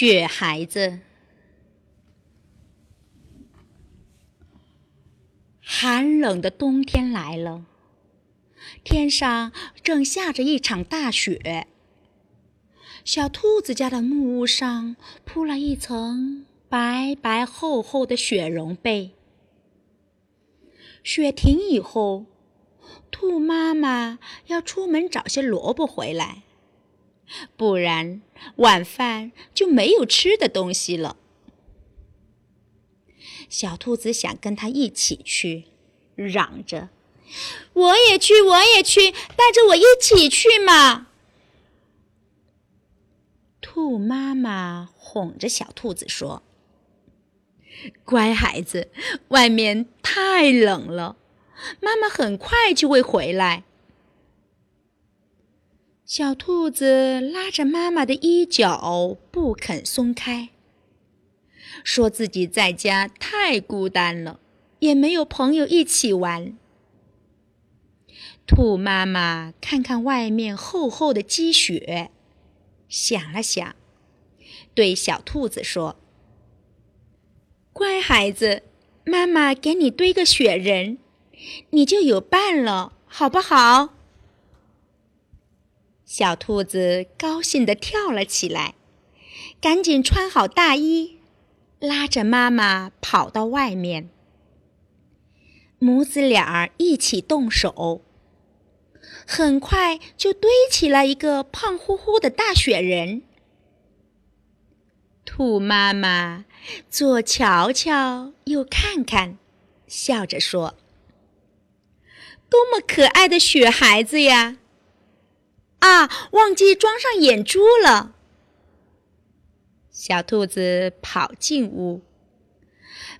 雪孩子，寒冷的冬天来了，天上正下着一场大雪。小兔子家的木屋上铺了一层白白厚厚的雪绒被。雪停以后，兔妈妈要出门找些萝卜回来。不然晚饭就没有吃的东西了。小兔子想跟他一起去，嚷着：“我也去，我也去，带着我一起去嘛！”兔妈妈哄着小兔子说：“乖孩子，外面太冷了，妈妈很快就会回来。”小兔子拉着妈妈的衣角不肯松开，说自己在家太孤单了，也没有朋友一起玩。兔妈妈看看外面厚厚的积雪，想了想，对小兔子说：“乖孩子，妈妈给你堆个雪人，你就有伴了，好不好？”小兔子高兴地跳了起来，赶紧穿好大衣，拉着妈妈跑到外面。母子俩一起动手，很快就堆起了一个胖乎乎的大雪人。兔妈妈左瞧瞧，右看看，笑着说：“多么可爱的雪孩子呀！”啊，忘记装上眼珠了。小兔子跑进屋，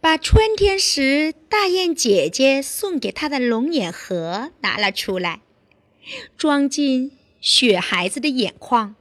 把春天时大雁姐姐送给它的龙眼盒拿了出来，装进雪孩子的眼眶。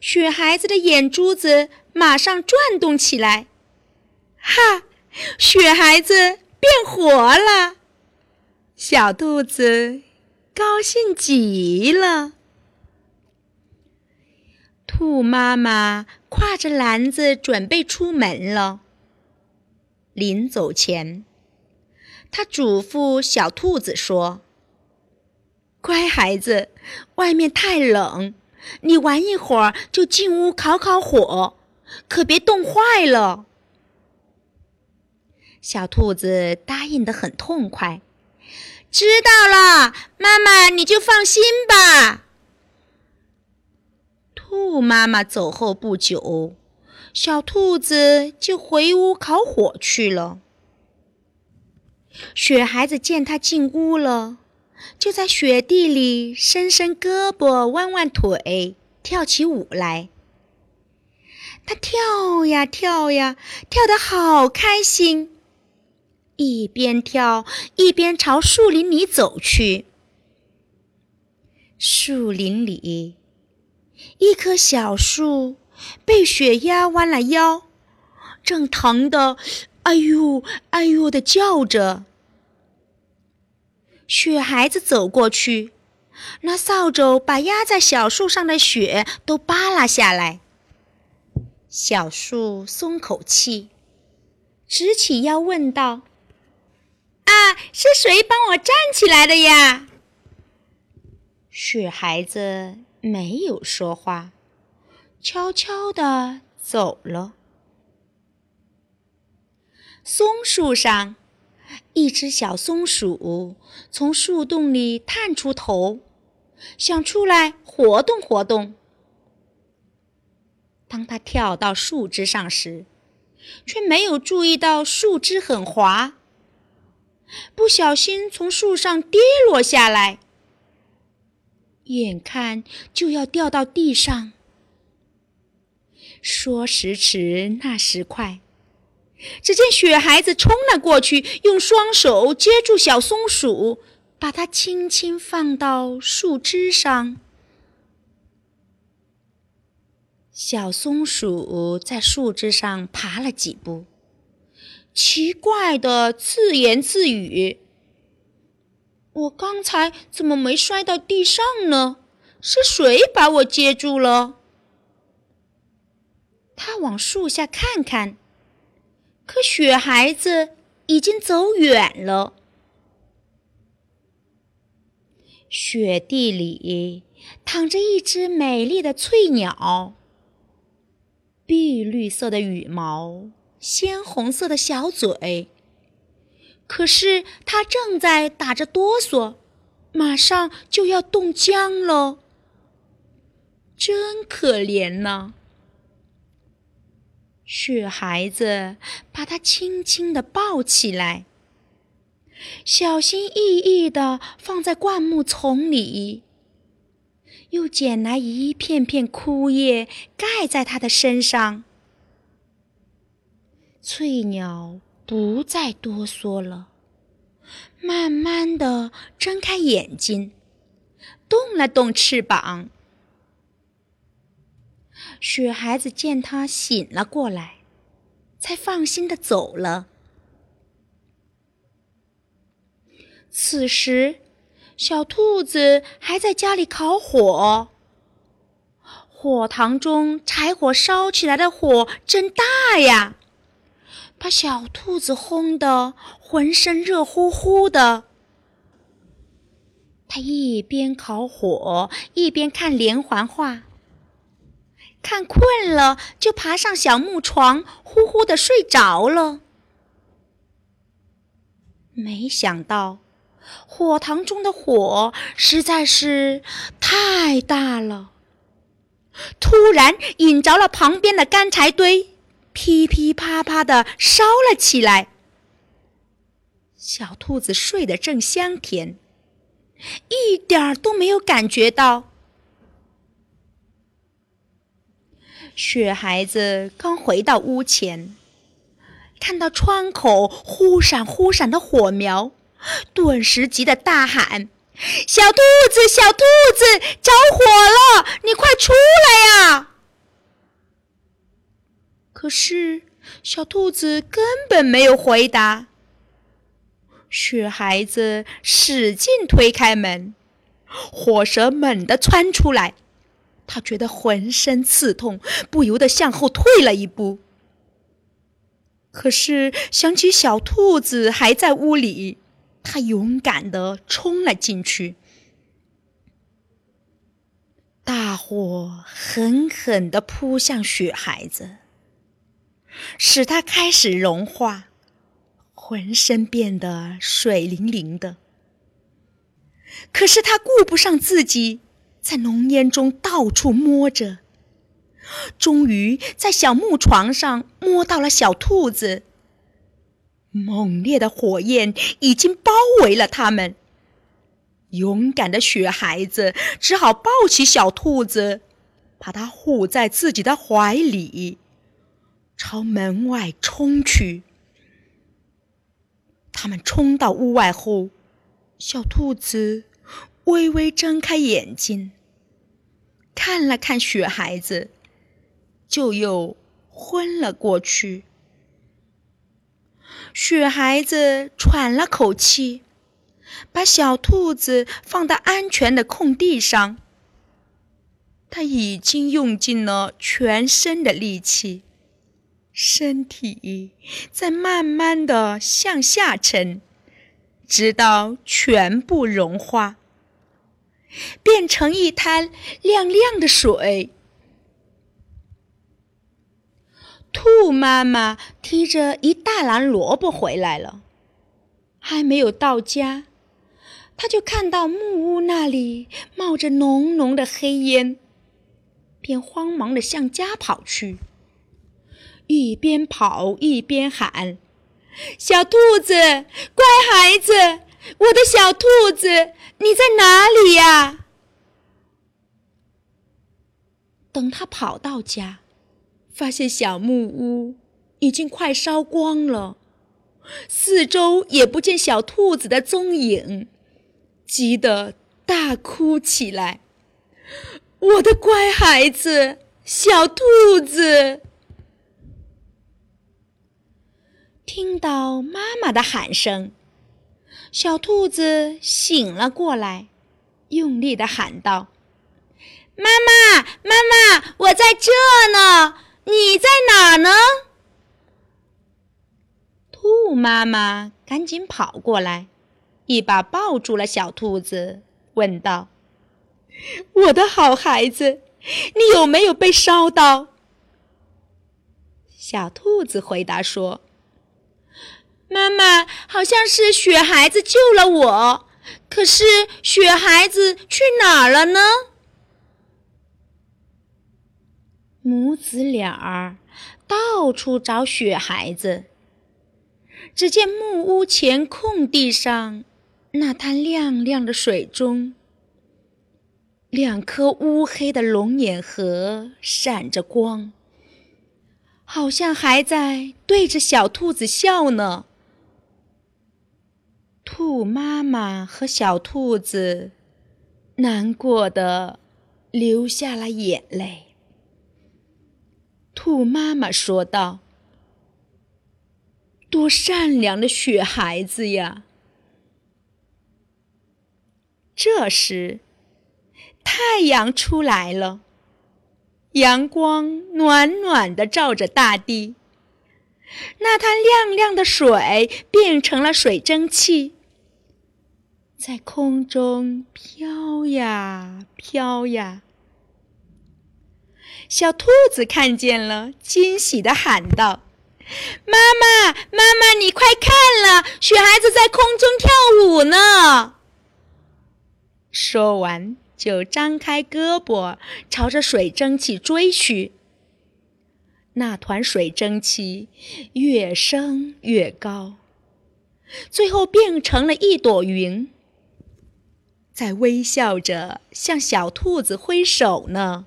雪孩子的眼珠子马上转动起来，哈！雪孩子变活了，小兔子。高兴极了。兔妈妈挎着篮子准备出门了。临走前，她嘱咐小兔子说：“乖孩子，外面太冷，你玩一会儿就进屋烤烤火，可别冻坏了。”小兔子答应的很痛快。知道了，妈妈，你就放心吧。兔妈妈走后不久，小兔子就回屋烤火去了。雪孩子见他进屋了，就在雪地里伸伸胳膊，弯弯腿，跳起舞来。他跳呀跳呀，跳得好开心。一边跳一边朝树林里走去。树林里，一棵小树被雪压弯了腰，正疼得“哎呦哎呦”的叫着。雪孩子走过去，拿扫帚把压在小树上的雪都扒拉下来。小树松口气，直起腰问道。是谁帮我站起来的呀？雪孩子没有说话，悄悄地走了。松树上，一只小松鼠从树洞里探出头，想出来活动活动。当它跳到树枝上时，却没有注意到树枝很滑。不小心从树上跌落下来，眼看就要掉到地上。说时迟，那时快，只见雪孩子冲了过去，用双手接住小松鼠，把它轻轻放到树枝上。小松鼠在树枝上爬了几步。奇怪的自言自语：“我刚才怎么没摔到地上呢？是谁把我接住了？”他往树下看看，可雪孩子已经走远了。雪地里躺着一只美丽的翠鸟，碧绿色的羽毛，鲜红色的小嘴。可是它正在打着哆嗦，马上就要冻僵了，真可怜呢！雪孩子把它轻轻地抱起来。小心翼翼地放在灌木丛里，又捡来一片片枯叶盖在它的身上。翠鸟不再哆嗦了，慢慢地睁开眼睛，动了动翅膀。雪孩子见它醒了过来，才放心的走了。此时，小兔子还在家里烤火。火塘中柴火烧起来的火真大呀，把小兔子烘得浑身热乎乎的。它一边烤火，一边看连环画。看困了，就爬上小木床，呼呼的睡着了。没想到。火塘中的火实在是太大了，突然引着了旁边的干柴堆，噼噼啪啪的烧了起来。小兔子睡得正香甜，一点儿都没有感觉到。雪孩子刚回到屋前，看到窗口忽闪忽闪的火苗。顿时急得大喊：“小兔子，小兔子，着火了！你快出来呀！”可是小兔子根本没有回答。雪孩子使劲推开门，火舌猛地窜出来，他觉得浑身刺痛，不由得向后退了一步。可是想起小兔子还在屋里。他勇敢地冲了进去，大火狠狠地扑向雪孩子，使它开始融化，浑身变得水灵灵的。可是他顾不上自己，在浓烟中到处摸着，终于在小木床上摸到了小兔子。猛烈的火焰已经包围了他们。勇敢的雪孩子只好抱起小兔子，把它护在自己的怀里，朝门外冲去。他们冲到屋外后，小兔子微微睁开眼睛，看了看雪孩子，就又昏了过去。雪孩子喘了口气，把小兔子放到安全的空地上。他已经用尽了全身的力气，身体在慢慢的向下沉，直到全部融化，变成一滩亮亮的水。兔妈妈提着一大篮萝卜回来了，还没有到家，他就看到木屋那里冒着浓浓的黑烟，便慌忙的向家跑去，一边跑一边喊：“小兔子，乖孩子，我的小兔子，你在哪里呀？”等他跑到家。发现小木屋已经快烧光了，四周也不见小兔子的踪影，急得大哭起来。我的乖孩子，小兔子！听到妈妈的喊声，小兔子醒了过来，用力的喊道：“妈妈，妈妈，我在这呢！”你在哪呢？兔妈妈赶紧跑过来，一把抱住了小兔子，问道：“我的好孩子，你有没有被烧到？”小兔子回答说：“妈妈，好像是雪孩子救了我，可是雪孩子去哪儿了呢？”母子俩儿到处找雪孩子。只见木屋前空地上，那滩亮亮的水中，两颗乌黑的龙眼核闪着光，好像还在对着小兔子笑呢。兔妈妈和小兔子难过的流下了眼泪。兔妈妈说道：“多善良的雪孩子呀！”这时，太阳出来了，阳光暖暖的照着大地，那滩亮亮的水变成了水蒸气，在空中飘呀飘呀。小兔子看见了，惊喜地喊道：“妈妈，妈妈，你快看了，雪孩子在空中跳舞呢！”说完，就张开胳膊朝着水蒸气追去。那团水蒸气越升越高，最后变成了一朵云，在微笑着向小兔子挥手呢。